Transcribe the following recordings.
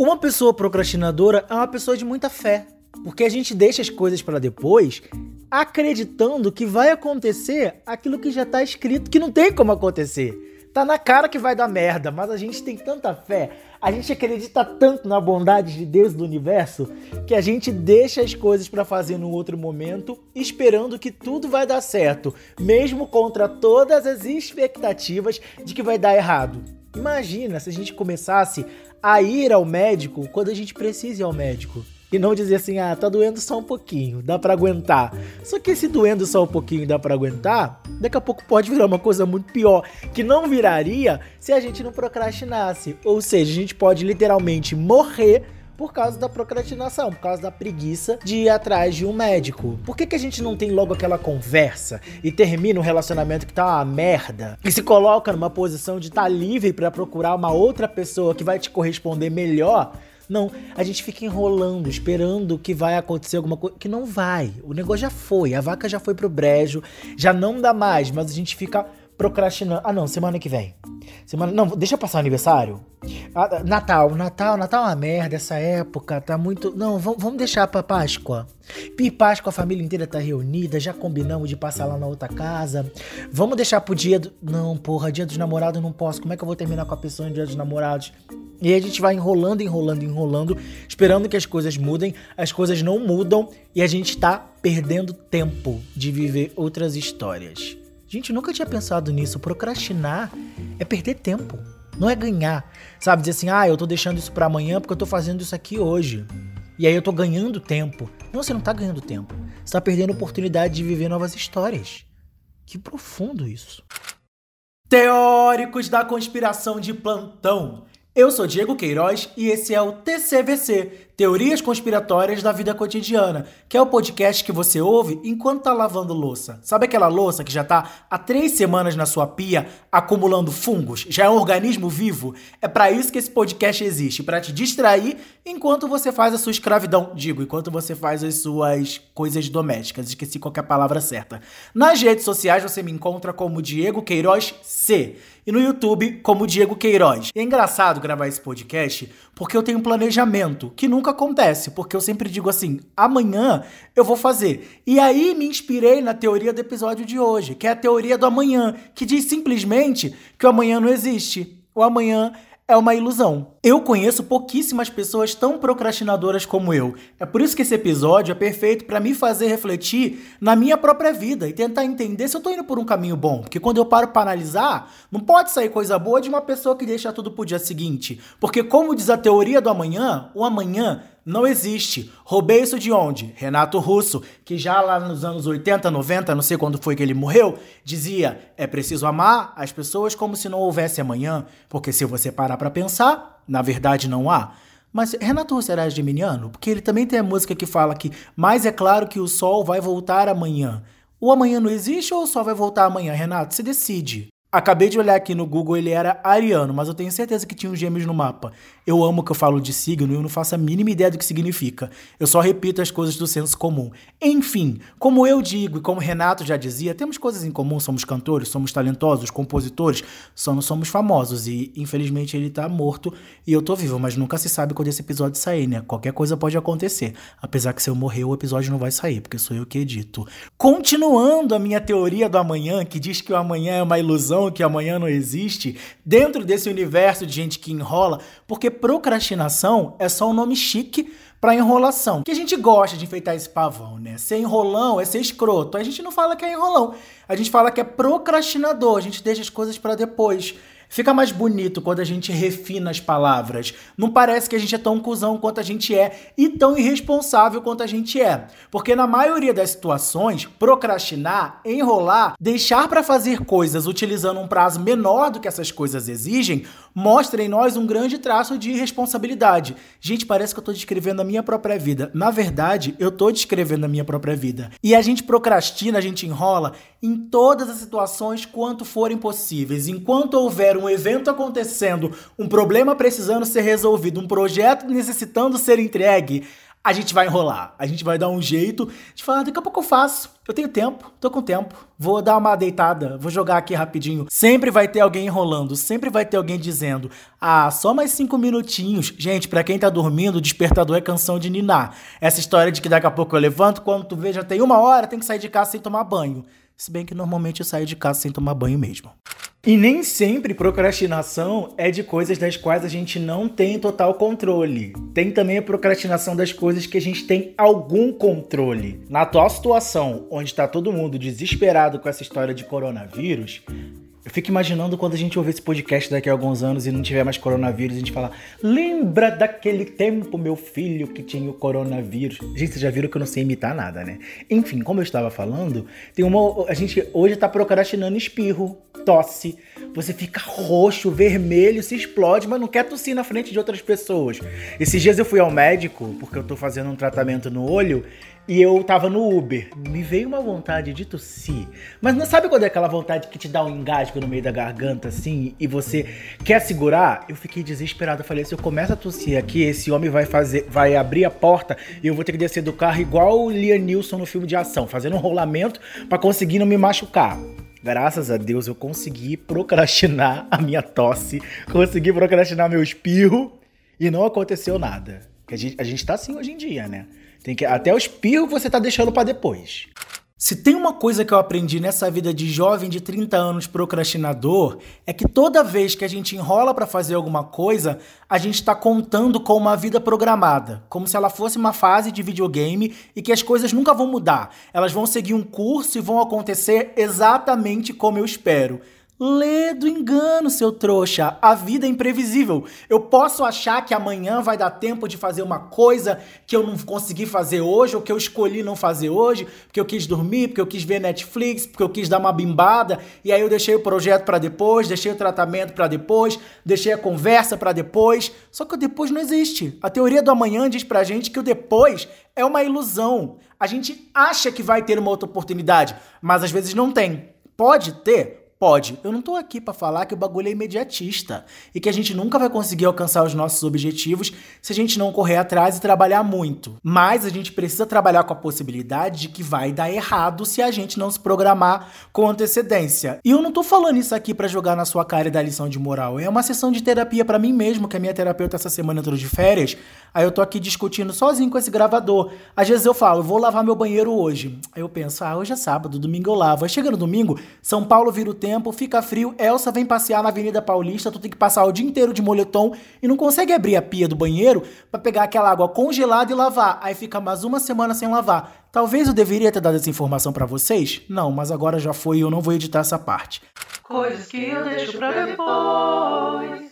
Uma pessoa procrastinadora é uma pessoa de muita fé, porque a gente deixa as coisas para depois, acreditando que vai acontecer aquilo que já tá escrito que não tem como acontecer. Tá na cara que vai dar merda, mas a gente tem tanta fé, a gente acredita tanto na bondade de Deus do universo que a gente deixa as coisas para fazer num outro momento, esperando que tudo vai dar certo, mesmo contra todas as expectativas de que vai dar errado. Imagina se a gente começasse a ir ao médico quando a gente precisa ir ao médico. E não dizer assim, ah, tá doendo só um pouquinho, dá para aguentar. Só que esse doendo só um pouquinho dá para aguentar, daqui a pouco pode virar uma coisa muito pior, que não viraria se a gente não procrastinasse. Ou seja, a gente pode literalmente morrer por causa da procrastinação, por causa da preguiça de ir atrás de um médico. Por que, que a gente não tem logo aquela conversa e termina um relacionamento que tá uma merda e se coloca numa posição de estar tá livre para procurar uma outra pessoa que vai te corresponder melhor? Não, a gente fica enrolando, esperando que vai acontecer alguma coisa. Que não vai. O negócio já foi. A vaca já foi pro brejo. Já não dá mais, mas a gente fica procrastinando. Ah, não, semana que vem. Semana. Não, deixa passar o aniversário. Ah, Natal, Natal, Natal é uma merda essa época, tá muito. Não, vamos deixar pra Páscoa. E Páscoa a família inteira tá reunida, já combinamos de passar lá na outra casa. Vamos deixar pro dia do. Não, porra, dia dos namorados eu não posso. Como é que eu vou terminar com a pessoa no dia dos namorados? E a gente vai enrolando, enrolando, enrolando, esperando que as coisas mudem, as coisas não mudam e a gente tá perdendo tempo de viver outras histórias. Gente, nunca tinha pensado nisso. Procrastinar é perder tempo, não é ganhar. Sabe, dizer assim, ah, eu tô deixando isso para amanhã porque eu tô fazendo isso aqui hoje. E aí eu tô ganhando tempo. Não, você não tá ganhando tempo. Você tá perdendo a oportunidade de viver novas histórias. Que profundo isso. Teóricos da conspiração de plantão. Eu sou Diego Queiroz e esse é o TCVC, Teorias Conspiratórias da Vida Cotidiana, que é o podcast que você ouve enquanto tá lavando louça. Sabe aquela louça que já tá há três semanas na sua pia acumulando fungos? Já é um organismo vivo? É para isso que esse podcast existe, para te distrair enquanto você faz a sua escravidão. Digo, enquanto você faz as suas coisas domésticas. Esqueci qualquer palavra certa. Nas redes sociais você me encontra como Diego Queiroz C e no YouTube como Diego Queiroz. E é engraçado gravar esse podcast porque eu tenho um planejamento que nunca acontece, porque eu sempre digo assim: amanhã eu vou fazer. E aí me inspirei na teoria do episódio de hoje, que é a teoria do amanhã, que diz simplesmente que o amanhã não existe. O amanhã é uma ilusão. Eu conheço pouquíssimas pessoas tão procrastinadoras como eu. É por isso que esse episódio é perfeito para me fazer refletir na minha própria vida e tentar entender se eu tô indo por um caminho bom. Porque quando eu paro para analisar, não pode sair coisa boa de uma pessoa que deixa tudo pro dia seguinte. Porque como diz a teoria do amanhã, o amanhã não existe. Roubei isso de onde? Renato Russo, que já lá nos anos 80, 90, não sei quando foi que ele morreu, dizia: é preciso amar as pessoas como se não houvesse amanhã, porque se você parar para pensar, na verdade não há. Mas Renato Russo era geminiano? Porque ele também tem a música que fala que mais é claro que o sol vai voltar amanhã. O amanhã não existe ou o sol vai voltar amanhã, Renato? Se decide. Acabei de olhar aqui no Google, ele era ariano, mas eu tenho certeza que tinha um gêmeos no mapa. Eu amo que eu falo de signo e eu não faço a mínima ideia do que significa. Eu só repito as coisas do senso comum. Enfim, como eu digo e como Renato já dizia, temos coisas em comum, somos cantores, somos talentosos, compositores, só não somos famosos e infelizmente ele tá morto e eu tô vivo, mas nunca se sabe quando esse episódio sair, né? Qualquer coisa pode acontecer. Apesar que se eu morrer o episódio não vai sair, porque sou eu que edito. Continuando a minha teoria do amanhã, que diz que o amanhã é uma ilusão, que amanhã não existe, dentro desse universo de gente que enrola, porque procrastinação é só um nome chique para enrolação. Que a gente gosta de enfeitar esse pavão, né? Ser enrolão é ser escroto. A gente não fala que é enrolão. A gente fala que é procrastinador. A gente deixa as coisas para depois. Fica mais bonito quando a gente refina as palavras. Não parece que a gente é tão cuzão quanto a gente é e tão irresponsável quanto a gente é. Porque na maioria das situações, procrastinar, enrolar, deixar para fazer coisas utilizando um prazo menor do que essas coisas exigem, mostra em nós um grande traço de irresponsabilidade. Gente, parece que eu tô descrevendo a minha própria vida. Na verdade, eu tô descrevendo a minha própria vida. E a gente procrastina, a gente enrola em todas as situações quanto forem possíveis. Enquanto houver um evento acontecendo, um problema precisando ser resolvido, um projeto necessitando ser entregue, a gente vai enrolar. A gente vai dar um jeito de falar, daqui a pouco eu faço. Eu tenho tempo, tô com tempo. Vou dar uma deitada, vou jogar aqui rapidinho. Sempre vai ter alguém enrolando, sempre vai ter alguém dizendo: Ah, só mais cinco minutinhos. Gente, para quem tá dormindo, despertador é canção de ninar. Essa história de que daqui a pouco eu levanto, quando tu vê já tem uma hora, tem que sair de casa sem tomar banho. Se bem que normalmente eu saio de casa sem tomar banho mesmo. E nem sempre procrastinação é de coisas das quais a gente não tem total controle. Tem também a procrastinação das coisas que a gente tem algum controle. Na atual situação, onde está todo mundo desesperado com essa história de coronavírus, eu fico imaginando quando a gente ouvir esse podcast daqui a alguns anos e não tiver mais coronavírus, a gente falar: Lembra daquele tempo, meu filho, que tinha o coronavírus? Gente, vocês já viram que eu não sei imitar nada, né? Enfim, como eu estava falando, tem uma. A gente hoje tá procrastinando espirro, tosse. Você fica roxo, vermelho, se explode, mas não quer tossir na frente de outras pessoas. Esses dias eu fui ao médico, porque eu tô fazendo um tratamento no olho, e eu tava no Uber. Me veio uma vontade de tossir. Mas não sabe quando é aquela vontade que te dá um engasgo no meio da garganta, assim, e você quer segurar? Eu fiquei desesperado. Eu falei, se eu começo a tossir aqui, esse homem vai fazer, vai abrir a porta e eu vou ter que descer do carro igual o Liam Neeson no filme de ação, fazendo um rolamento para conseguir não me machucar. Graças a Deus eu consegui procrastinar a minha tosse, consegui procrastinar meu espirro e não aconteceu nada. A gente, a gente tá assim hoje em dia, né? Tem que até o espirro você tá deixando para depois. Se tem uma coisa que eu aprendi nessa vida de jovem de 30 anos procrastinador, é que toda vez que a gente enrola para fazer alguma coisa, a gente está contando com uma vida programada, como se ela fosse uma fase de videogame e que as coisas nunca vão mudar. Elas vão seguir um curso e vão acontecer exatamente como eu espero. Lê do engano, seu trouxa. A vida é imprevisível. Eu posso achar que amanhã vai dar tempo de fazer uma coisa que eu não consegui fazer hoje, ou que eu escolhi não fazer hoje, porque eu quis dormir, porque eu quis ver Netflix, porque eu quis dar uma bimbada, e aí eu deixei o projeto para depois, deixei o tratamento para depois, deixei a conversa para depois. Só que o depois não existe. A teoria do amanhã diz pra gente que o depois é uma ilusão. A gente acha que vai ter uma outra oportunidade, mas às vezes não tem. Pode ter? Pode. Eu não tô aqui para falar que o bagulho é imediatista e que a gente nunca vai conseguir alcançar os nossos objetivos se a gente não correr atrás e trabalhar muito. Mas a gente precisa trabalhar com a possibilidade de que vai dar errado se a gente não se programar com antecedência. E eu não tô falando isso aqui para jogar na sua cara e dar lição de moral. É uma sessão de terapia para mim mesmo, que a minha terapeuta essa semana entrou de férias. Aí eu tô aqui discutindo sozinho com esse gravador. Às vezes eu falo, vou lavar meu banheiro hoje. Aí eu penso, ah, hoje é sábado, domingo eu lavo. Aí chega no domingo, São Paulo vira o tempo tempo, fica frio, Elsa vem passear na Avenida Paulista, tu tem que passar o dia inteiro de moletom e não consegue abrir a pia do banheiro para pegar aquela água congelada e lavar. Aí fica mais uma semana sem lavar. Talvez eu deveria ter dado essa informação para vocês? Não, mas agora já foi e eu não vou editar essa parte. Coisas que eu deixo pra depois.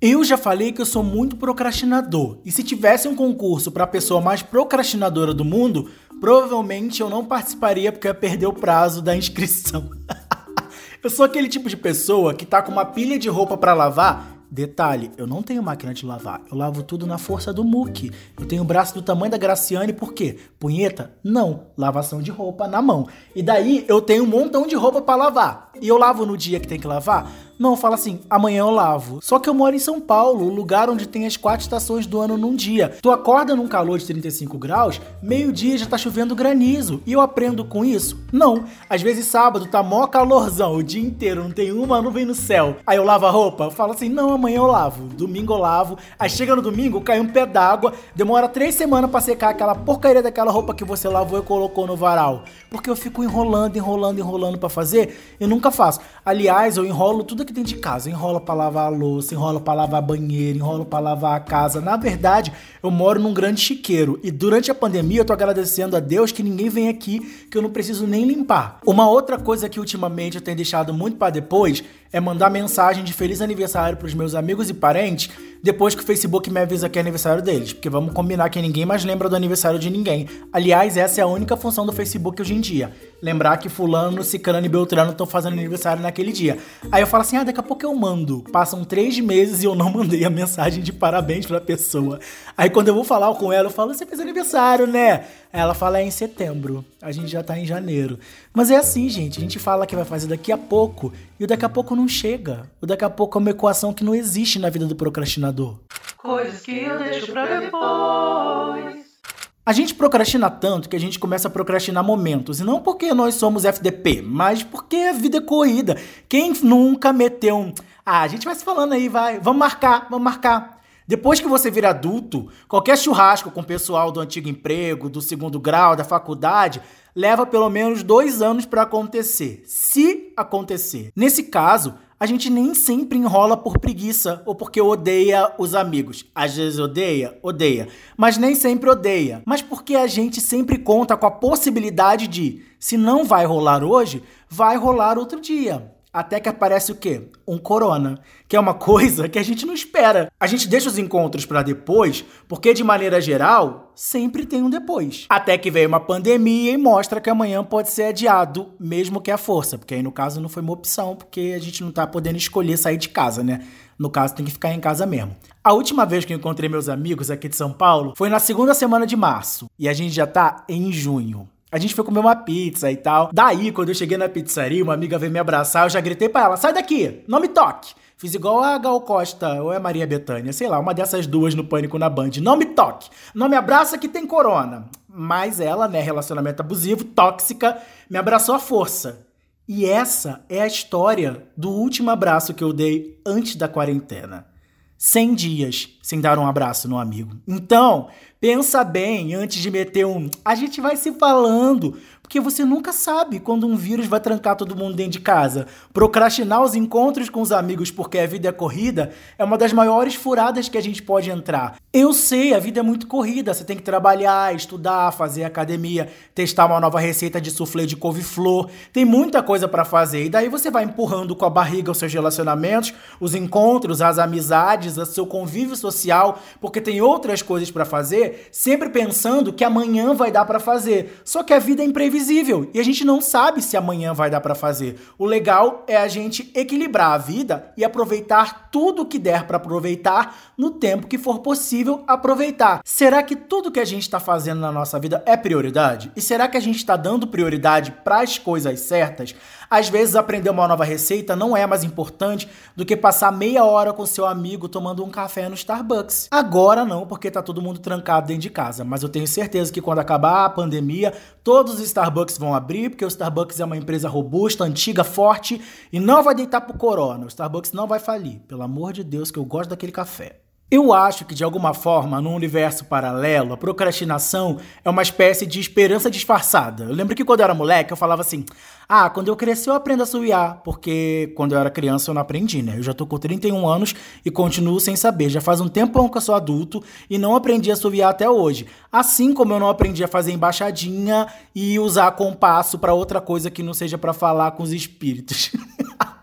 Eu já falei que eu sou muito procrastinador. E se tivesse um concurso para a pessoa mais procrastinadora do mundo, provavelmente eu não participaria porque eu ia perder o prazo da inscrição. Eu sou aquele tipo de pessoa que tá com uma pilha de roupa para lavar Detalhe, eu não tenho máquina de lavar. Eu lavo tudo na força do muque. Eu tenho o braço do tamanho da Graciane, por quê? Punheta? Não. Lavação de roupa na mão. E daí eu tenho um montão de roupa para lavar. E eu lavo no dia que tem que lavar? Não, fala assim, amanhã eu lavo. Só que eu moro em São Paulo, o lugar onde tem as quatro estações do ano num dia. Tu acorda num calor de 35 graus, meio-dia já tá chovendo granizo. E eu aprendo com isso? Não. Às vezes sábado tá mó calorzão, o dia inteiro, não tem uma nuvem no céu. Aí eu lavo a roupa, falo assim, não, amanhã eu lavo. Domingo eu lavo. Aí chega no domingo, cai um pé d'água, demora três semanas para secar aquela porcaria daquela roupa que você lavou e colocou no varal. Porque eu fico enrolando, enrolando, enrolando para fazer e nunca faço. Aliás, eu enrolo tudo que tem de casa. Enrola pra lavar a louça, enrola pra lavar banheiro, enrola pra lavar a casa. Na verdade, eu moro num grande chiqueiro. E durante a pandemia eu tô agradecendo a Deus que ninguém vem aqui, que eu não preciso nem limpar. Uma outra coisa que ultimamente eu tenho deixado muito para depois é mandar mensagem de feliz aniversário pros meus amigos e parentes depois que o Facebook me avisa que é aniversário deles. Porque vamos combinar que ninguém mais lembra do aniversário de ninguém. Aliás, essa é a única função do Facebook hoje em dia. Lembrar que fulano, ciclano e beltrano estão fazendo aniversário naquele dia. Aí eu falo assim, ah, daqui a pouco eu mando. Passam três meses e eu não mandei a mensagem de parabéns pra pessoa. Aí quando eu vou falar com ela, eu falo, você fez aniversário, né? Ela fala, é em setembro. A gente já tá em janeiro. Mas é assim, gente. A gente fala que vai fazer daqui a pouco. E o daqui a pouco não chega. O daqui a pouco é uma equação que não existe na vida do procrastinador. Coisas que eu deixo pra depois. A gente procrastina tanto que a gente começa a procrastinar momentos. E não porque nós somos FDP, mas porque a vida é corrida. Quem nunca meteu um. Ah, a gente vai se falando aí, vai. Vamos marcar, vamos marcar. Depois que você vira adulto, qualquer churrasco com o pessoal do antigo emprego, do segundo grau, da faculdade, leva pelo menos dois anos para acontecer. Se acontecer. Nesse caso, a gente nem sempre enrola por preguiça ou porque odeia os amigos. Às vezes odeia, odeia, mas nem sempre odeia. Mas porque a gente sempre conta com a possibilidade de, se não vai rolar hoje, vai rolar outro dia. Até que aparece o quê? Um corona, que é uma coisa que a gente não espera. A gente deixa os encontros para depois, porque de maneira geral, sempre tem um depois. Até que veio uma pandemia e mostra que amanhã pode ser adiado, mesmo que a força, porque aí no caso não foi uma opção, porque a gente não tá podendo escolher sair de casa, né? No caso, tem que ficar em casa mesmo. A última vez que eu encontrei meus amigos aqui de São Paulo foi na segunda semana de março, e a gente já tá em junho. A gente foi comer uma pizza e tal. Daí, quando eu cheguei na pizzaria, uma amiga veio me abraçar, eu já gritei pra ela: sai daqui, não me toque. Fiz igual a Gal Costa ou a Maria Bethânia, sei lá, uma dessas duas no Pânico na Band. Não me toque, não me abraça que tem corona. Mas ela, né, relacionamento abusivo, tóxica, me abraçou à força. E essa é a história do último abraço que eu dei antes da quarentena. 100 dias sem dar um abraço no amigo. Então, pensa bem antes de meter um. A gente vai se falando, porque você nunca sabe quando um vírus vai trancar todo mundo dentro de casa. Procrastinar os encontros com os amigos porque a vida é corrida é uma das maiores furadas que a gente pode entrar. Eu sei, a vida é muito corrida. Você tem que trabalhar, estudar, fazer academia, testar uma nova receita de soufflé de couve-flor. Tem muita coisa para fazer. E daí você vai empurrando com a barriga os seus relacionamentos, os encontros, as amizades, o seu convívio social, porque tem outras coisas para fazer, sempre pensando que amanhã vai dar para fazer. Só que a vida é imprevisível imprevisível e a gente não sabe se amanhã vai dar para fazer. O legal é a gente equilibrar a vida e aproveitar tudo que der para aproveitar no tempo que for possível aproveitar. Será que tudo que a gente está fazendo na nossa vida é prioridade? E será que a gente está dando prioridade para as coisas certas? Às vezes aprender uma nova receita não é mais importante do que passar meia hora com seu amigo tomando um café no Starbucks. Agora não, porque tá todo mundo trancado dentro de casa, mas eu tenho certeza que quando acabar a pandemia, todos os Starbucks vão abrir, porque o Starbucks é uma empresa robusta, antiga, forte e não vai deitar pro corona. O Starbucks não vai falir. Pelo amor de Deus, que eu gosto daquele café. Eu acho que, de alguma forma, num universo paralelo, a procrastinação é uma espécie de esperança disfarçada. Eu lembro que quando eu era moleque, eu falava assim: ah, quando eu crescer eu aprendo a suiar, porque quando eu era criança eu não aprendi, né? Eu já tô com 31 anos e continuo sem saber. Já faz um tempão que eu sou adulto e não aprendi a suiar até hoje. Assim como eu não aprendi a fazer embaixadinha e usar compasso para outra coisa que não seja para falar com os espíritos.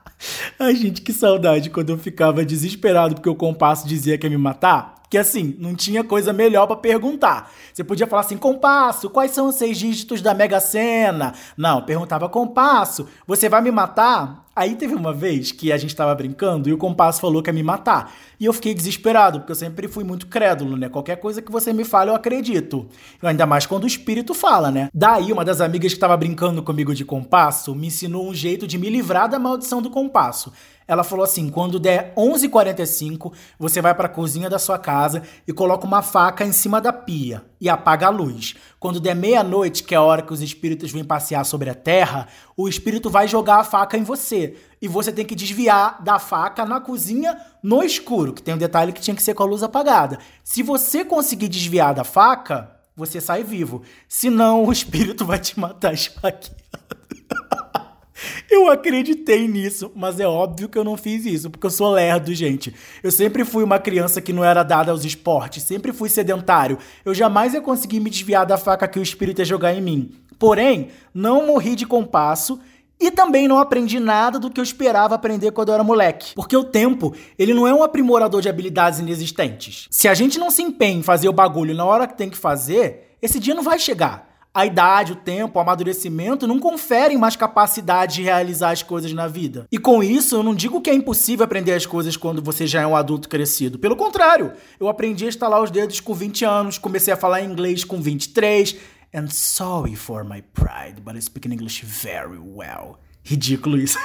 Ai, gente, que saudade quando eu ficava desesperado porque o compasso dizia que ia me matar. Que assim, não tinha coisa melhor para perguntar. Você podia falar assim, compasso, quais são os seis dígitos da Mega Sena? Não, perguntava, compasso, você vai me matar? Aí teve uma vez que a gente tava brincando e o compasso falou que ia me matar. E eu fiquei desesperado, porque eu sempre fui muito crédulo, né? Qualquer coisa que você me fale, eu acredito. Ainda mais quando o espírito fala, né? Daí, uma das amigas que tava brincando comigo de compasso me ensinou um jeito de me livrar da maldição do compasso. Ela falou assim: quando der 11h45, você vai para a cozinha da sua casa e coloca uma faca em cima da pia e apaga a luz. Quando der meia-noite, que é a hora que os espíritos vêm passear sobre a terra, o espírito vai jogar a faca em você. E você tem que desviar da faca na cozinha no escuro, que tem um detalhe que tinha que ser com a luz apagada. Se você conseguir desviar da faca, você sai vivo. Senão, o espírito vai te matar esfaqueado. Eu acreditei nisso, mas é óbvio que eu não fiz isso, porque eu sou lerdo, gente. Eu sempre fui uma criança que não era dada aos esportes, sempre fui sedentário. Eu jamais ia conseguir me desviar da faca que o espírito ia jogar em mim. Porém, não morri de compasso e também não aprendi nada do que eu esperava aprender quando eu era moleque. Porque o tempo, ele não é um aprimorador de habilidades inexistentes. Se a gente não se empenha em fazer o bagulho na hora que tem que fazer, esse dia não vai chegar a idade, o tempo, o amadurecimento não conferem mais capacidade de realizar as coisas na vida. E com isso, eu não digo que é impossível aprender as coisas quando você já é um adulto crescido. Pelo contrário, eu aprendi a estalar os dedos com 20 anos, comecei a falar inglês com 23. And sorry for my pride, but I speak English very well. Ridículo isso.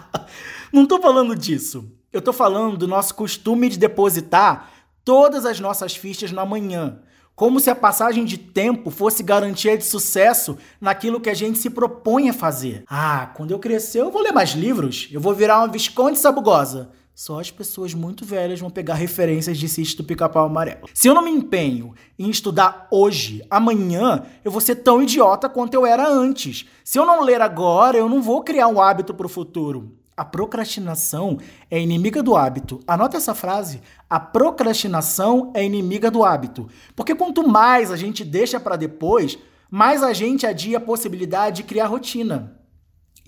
não tô falando disso. Eu tô falando do nosso costume de depositar todas as nossas fichas no amanhã como se a passagem de tempo fosse garantia de sucesso naquilo que a gente se propõe a fazer. Ah, quando eu crescer eu vou ler mais livros, eu vou virar uma Visconde Sabugosa. Só as pessoas muito velhas vão pegar referências de sítio do pica-pau amarelo. Se eu não me empenho em estudar hoje, amanhã eu vou ser tão idiota quanto eu era antes. Se eu não ler agora, eu não vou criar um hábito para o futuro. A procrastinação é inimiga do hábito. Anota essa frase. A procrastinação é inimiga do hábito. Porque quanto mais a gente deixa para depois, mais a gente adia a possibilidade de criar rotina.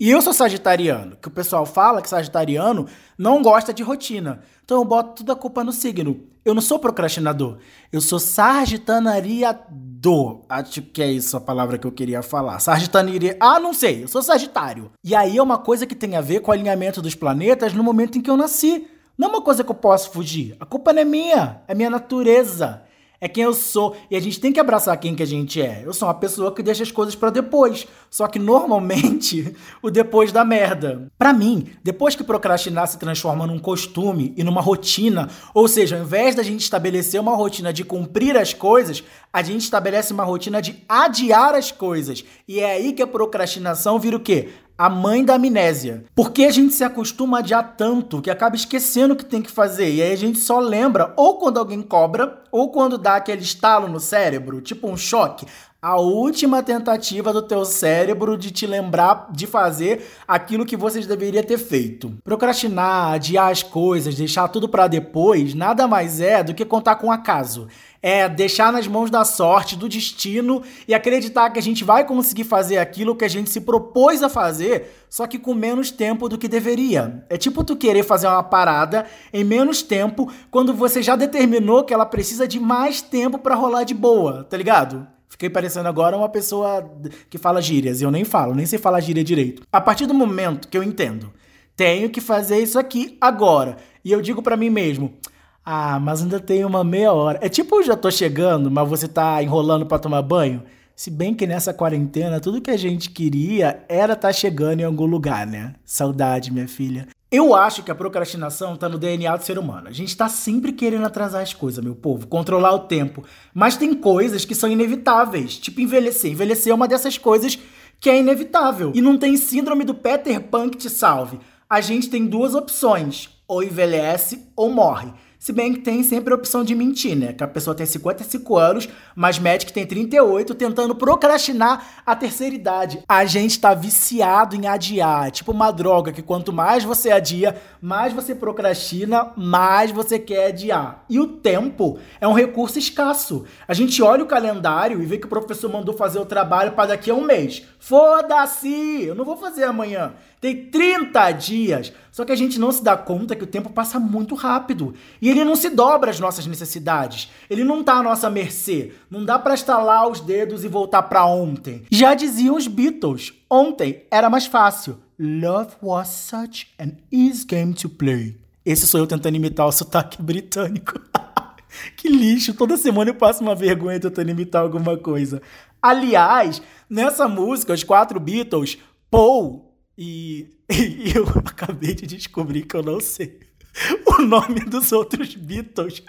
E eu sou sagitariano, que o pessoal fala que sagitariano não gosta de rotina. Então eu boto toda a culpa no signo. Eu não sou procrastinador. Eu sou sargitanariador. Acho que é isso a palavra que eu queria falar. Sargitanaria. Ah, não sei. Eu sou sagitário. E aí é uma coisa que tem a ver com o alinhamento dos planetas no momento em que eu nasci. Não é uma coisa que eu posso fugir. A culpa não é minha. É minha natureza é quem eu sou. E a gente tem que abraçar quem que a gente é. Eu sou uma pessoa que deixa as coisas para depois. Só que normalmente o depois da merda. Para mim, depois que procrastinar se transforma num costume e numa rotina, ou seja, ao invés da gente estabelecer uma rotina de cumprir as coisas, a gente estabelece uma rotina de adiar as coisas. E é aí que a procrastinação vira o quê? A mãe da amnésia. Porque a gente se acostuma a adiar tanto que acaba esquecendo o que tem que fazer. E aí a gente só lembra ou quando alguém cobra, ou quando dá aquele estalo no cérebro, tipo um choque. A última tentativa do teu cérebro de te lembrar de fazer aquilo que vocês deveriam ter feito. Procrastinar, adiar as coisas, deixar tudo para depois, nada mais é do que contar com acaso é deixar nas mãos da sorte, do destino e acreditar que a gente vai conseguir fazer aquilo que a gente se propôs a fazer, só que com menos tempo do que deveria. É tipo tu querer fazer uma parada em menos tempo quando você já determinou que ela precisa de mais tempo para rolar de boa, tá ligado? Fiquei parecendo agora uma pessoa que fala gírias. Eu nem falo, nem sei falar gíria direito. A partir do momento que eu entendo, tenho que fazer isso aqui agora. E eu digo para mim mesmo, ah, mas ainda tem uma meia hora. É tipo, já tô chegando, mas você tá enrolando para tomar banho. Se bem que nessa quarentena, tudo que a gente queria era estar tá chegando em algum lugar, né? Saudade, minha filha. Eu acho que a procrastinação tá no DNA do ser humano. A gente tá sempre querendo atrasar as coisas, meu povo, controlar o tempo. Mas tem coisas que são inevitáveis, tipo envelhecer. Envelhecer é uma dessas coisas que é inevitável. E não tem síndrome do Peter Pan que te salve. A gente tem duas opções: ou envelhece ou morre. Se bem que tem sempre a opção de mentir, né? Que a pessoa tem 55 anos, mas que tem 38, tentando procrastinar a terceira idade. A gente tá viciado em adiar. Tipo uma droga que quanto mais você adia, mais você procrastina, mais você quer adiar. E o tempo é um recurso escasso. A gente olha o calendário e vê que o professor mandou fazer o trabalho para daqui a um mês. Foda-se! Eu não vou fazer amanhã. Tem 30 dias. Só que a gente não se dá conta que o tempo passa muito rápido. E ele não se dobra às nossas necessidades. Ele não tá à nossa mercê. Não dá para estalar os dedos e voltar para ontem. Já diziam os Beatles. Ontem era mais fácil. Love was such an easy game to play. Esse sou eu tentando imitar o sotaque britânico. que lixo, toda semana eu passo uma vergonha tentando imitar alguma coisa. Aliás, nessa música, os quatro Beatles, Paul e, e eu acabei de descobrir que eu não sei o nome dos outros Beatles.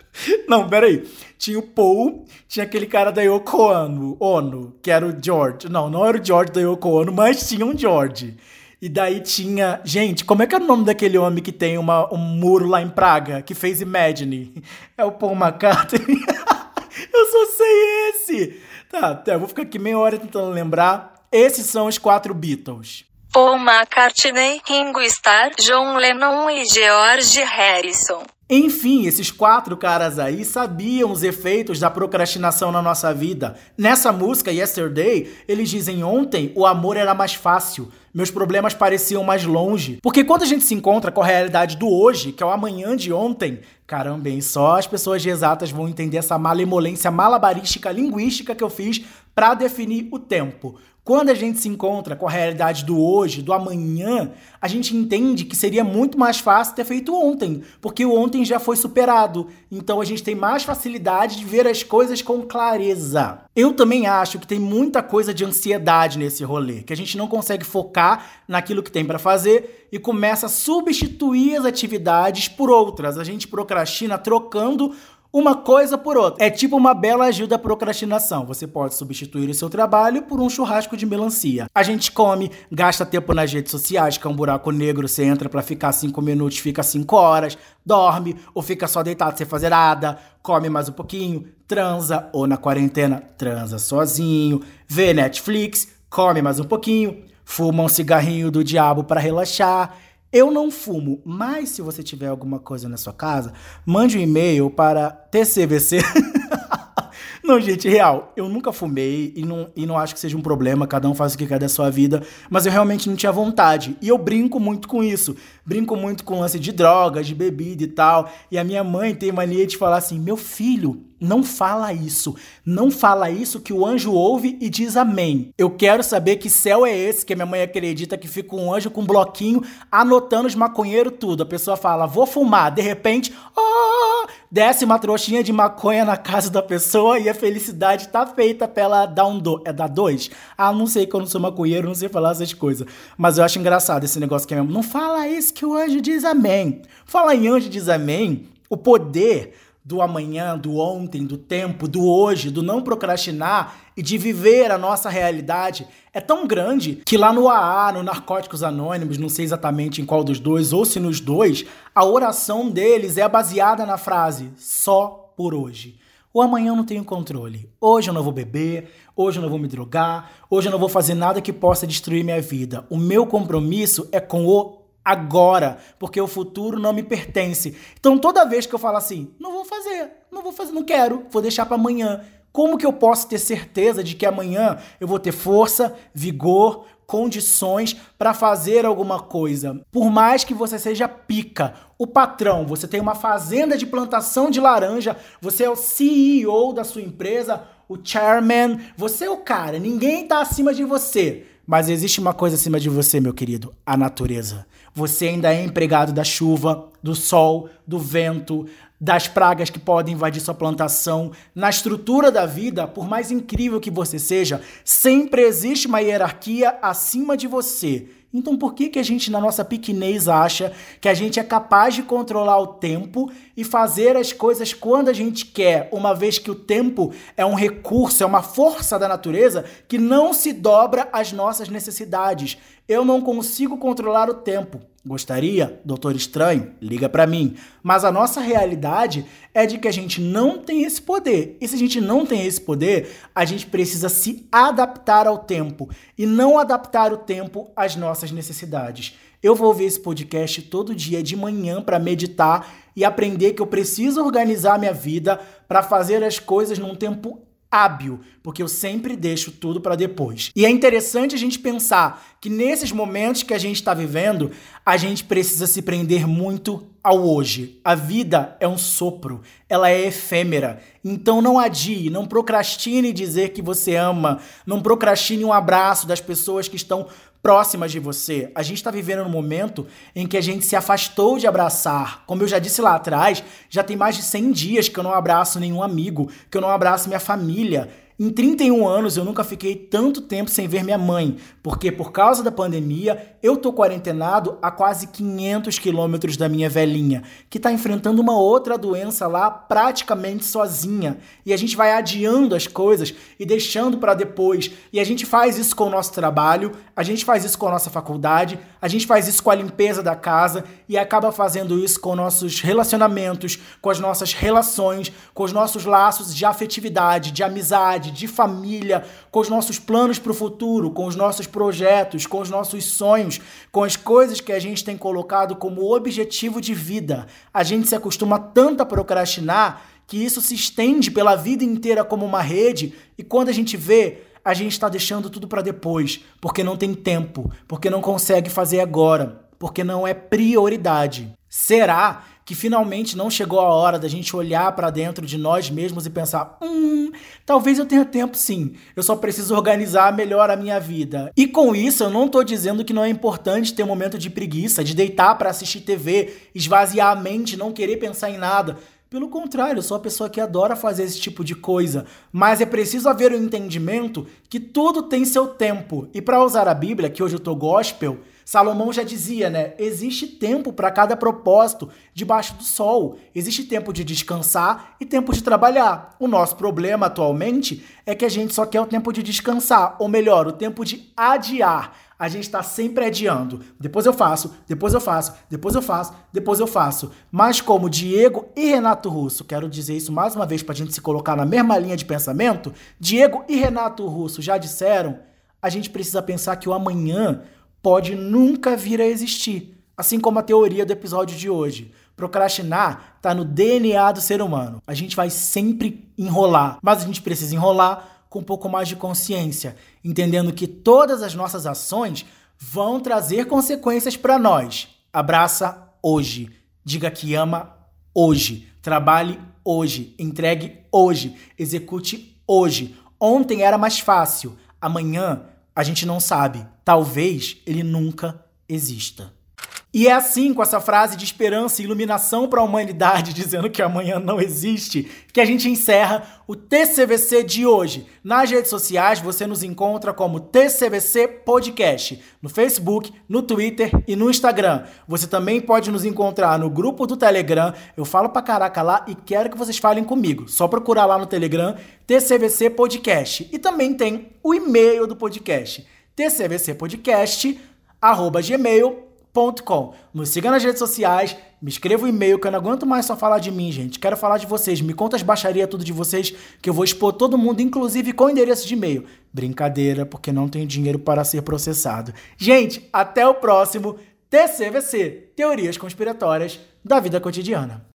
Não, peraí. Tinha o Paul, tinha aquele cara da Yoko Ono, Ono, que era o George. Não, não era o George da Yoko Ono, mas tinha um George. E daí tinha. Gente, como é que é o nome daquele homem que tem uma, um muro lá em Praga, que fez Imagine? É o Paul McCartney. eu só sei esse. Tá, tá, eu vou ficar aqui meia hora tentando lembrar. Esses são os quatro Beatles. Paul McCartney, Ringo Starr, John Lennon e George Harrison. Enfim, esses quatro caras aí sabiam os efeitos da procrastinação na nossa vida. Nessa música, Yesterday, eles dizem ontem o amor era mais fácil, meus problemas pareciam mais longe. Porque quando a gente se encontra com a realidade do hoje, que é o amanhã de ontem, caramba, bem, só as pessoas exatas vão entender essa malemolência malabarística linguística que eu fiz para definir o tempo. Quando a gente se encontra com a realidade do hoje, do amanhã, a gente entende que seria muito mais fácil ter feito ontem, porque o ontem já foi superado. Então a gente tem mais facilidade de ver as coisas com clareza. Eu também acho que tem muita coisa de ansiedade nesse rolê, que a gente não consegue focar naquilo que tem para fazer e começa a substituir as atividades por outras. A gente procrastina trocando uma coisa por outra. É tipo uma bela ajuda à procrastinação. Você pode substituir o seu trabalho por um churrasco de melancia. A gente come, gasta tempo nas redes sociais, que é um buraco negro, você entra para ficar cinco minutos, fica cinco horas, dorme, ou fica só deitado sem fazer nada, come mais um pouquinho, transa, ou na quarentena, transa sozinho, vê Netflix, come mais um pouquinho, fuma um cigarrinho do diabo para relaxar eu não fumo, mas se você tiver alguma coisa na sua casa, mande um e-mail para TCVC. Não, gente, real, eu nunca fumei e não, e não acho que seja um problema, cada um faz o que quer da sua vida, mas eu realmente não tinha vontade. E eu brinco muito com isso. Brinco muito com lance de drogas, de bebida e tal. E a minha mãe tem mania de falar assim: meu filho, não fala isso. Não fala isso que o anjo ouve e diz amém. Eu quero saber que céu é esse que a minha mãe acredita que fica um anjo com um bloquinho anotando os maconheiros tudo. A pessoa fala, vou fumar. De repente, oh, desce uma trouxinha de maconha na casa da pessoa e a felicidade tá feita pra ela dar um do... É dar dois? Ah, não sei que eu não sou maconheiro, não sei falar essas coisas. Mas eu acho engraçado esse negócio que é mesmo. Não fala isso que o anjo diz amém. Fala em anjo diz amém. O poder do amanhã, do ontem, do tempo, do hoje, do não procrastinar e de viver a nossa realidade é tão grande que lá no AA, no Narcóticos Anônimos, não sei exatamente em qual dos dois ou se nos dois, a oração deles é baseada na frase só por hoje. O amanhã eu não tenho controle. Hoje eu não vou beber, hoje eu não vou me drogar, hoje eu não vou fazer nada que possa destruir minha vida. O meu compromisso é com o agora, porque o futuro não me pertence. Então toda vez que eu falo assim, não vou fazer, não vou fazer, não quero, vou deixar para amanhã. Como que eu posso ter certeza de que amanhã eu vou ter força, vigor, condições para fazer alguma coisa? Por mais que você seja pica, o patrão, você tem uma fazenda de plantação de laranja, você é o CEO da sua empresa, o chairman, você é o cara, ninguém tá acima de você. Mas existe uma coisa acima de você, meu querido: a natureza. Você ainda é empregado da chuva, do sol, do vento, das pragas que podem invadir sua plantação. Na estrutura da vida, por mais incrível que você seja, sempre existe uma hierarquia acima de você. Então por que, que a gente, na nossa pequenez, acha que a gente é capaz de controlar o tempo e fazer as coisas quando a gente quer, uma vez que o tempo é um recurso, é uma força da natureza que não se dobra às nossas necessidades? Eu não consigo controlar o tempo. Gostaria? Doutor Estranho, liga para mim. Mas a nossa realidade é de que a gente não tem esse poder. E se a gente não tem esse poder, a gente precisa se adaptar ao tempo e não adaptar o tempo às nossas necessidades. Eu vou ouvir esse podcast todo dia de manhã para meditar e aprender que eu preciso organizar minha vida para fazer as coisas num tempo hábil, porque eu sempre deixo tudo para depois. E é interessante a gente pensar que nesses momentos que a gente está vivendo, a gente precisa se prender muito ao hoje. A vida é um sopro, ela é efêmera. Então não adie, não procrastine dizer que você ama, não procrastine um abraço das pessoas que estão próximas de você. A gente está vivendo um momento em que a gente se afastou de abraçar. Como eu já disse lá atrás, já tem mais de 100 dias que eu não abraço nenhum amigo, que eu não abraço minha família. Em 31 anos eu nunca fiquei tanto tempo sem ver minha mãe, porque por causa da pandemia eu tô quarentenado a quase 500 quilômetros da minha velhinha, que tá enfrentando uma outra doença lá praticamente sozinha. E a gente vai adiando as coisas e deixando para depois. E a gente faz isso com o nosso trabalho, a gente faz isso com a nossa faculdade, a gente faz isso com a limpeza da casa e acaba fazendo isso com nossos relacionamentos, com as nossas relações, com os nossos laços de afetividade, de amizade de família, com os nossos planos para o futuro, com os nossos projetos, com os nossos sonhos, com as coisas que a gente tem colocado como objetivo de vida. A gente se acostuma tanto a procrastinar que isso se estende pela vida inteira como uma rede e quando a gente vê, a gente está deixando tudo para depois, porque não tem tempo, porque não consegue fazer agora, porque não é prioridade. Será que finalmente não chegou a hora da gente olhar para dentro de nós mesmos e pensar: hum, talvez eu tenha tempo sim, eu só preciso organizar melhor a minha vida. E com isso, eu não tô dizendo que não é importante ter um momento de preguiça, de deitar para assistir TV, esvaziar a mente, não querer pensar em nada. Pelo contrário, eu sou uma pessoa que adora fazer esse tipo de coisa, mas é preciso haver o um entendimento que tudo tem seu tempo. E para usar a Bíblia, que hoje eu tô gospel, Salomão já dizia, né? Existe tempo para cada propósito debaixo do sol. Existe tempo de descansar e tempo de trabalhar. O nosso problema atualmente é que a gente só quer o tempo de descansar, ou melhor, o tempo de adiar. A gente está sempre adiando. Depois eu faço, depois eu faço, depois eu faço, depois eu faço. Mas como Diego e Renato Russo, quero dizer isso mais uma vez para a gente se colocar na mesma linha de pensamento, Diego e Renato Russo já disseram, a gente precisa pensar que o amanhã pode nunca vir a existir. Assim como a teoria do episódio de hoje. Procrastinar está no DNA do ser humano. A gente vai sempre enrolar, mas a gente precisa enrolar com um pouco mais de consciência, entendendo que todas as nossas ações vão trazer consequências para nós. Abraça hoje, diga que ama hoje, trabalhe hoje, entregue hoje, execute hoje. Ontem era mais fácil, amanhã a gente não sabe. Talvez ele nunca exista. E é assim, com essa frase de esperança e iluminação para a humanidade, dizendo que amanhã não existe, que a gente encerra o TCVC de hoje. Nas redes sociais você nos encontra como TCVC Podcast, no Facebook, no Twitter e no Instagram. Você também pode nos encontrar no grupo do Telegram. Eu falo pra caraca lá e quero que vocês falem comigo. Só procurar lá no Telegram TCVC Podcast. E também tem o e-mail do podcast, tcvcpodcast@gmail.com Com. Nos siga nas redes sociais, me escreva um e-mail que eu não aguento mais só falar de mim, gente. Quero falar de vocês. Me conta as baixarias tudo de vocês que eu vou expor todo mundo, inclusive com endereço de e-mail. Brincadeira, porque não tenho dinheiro para ser processado. Gente, até o próximo TCVC Teorias Conspiratórias da Vida Cotidiana.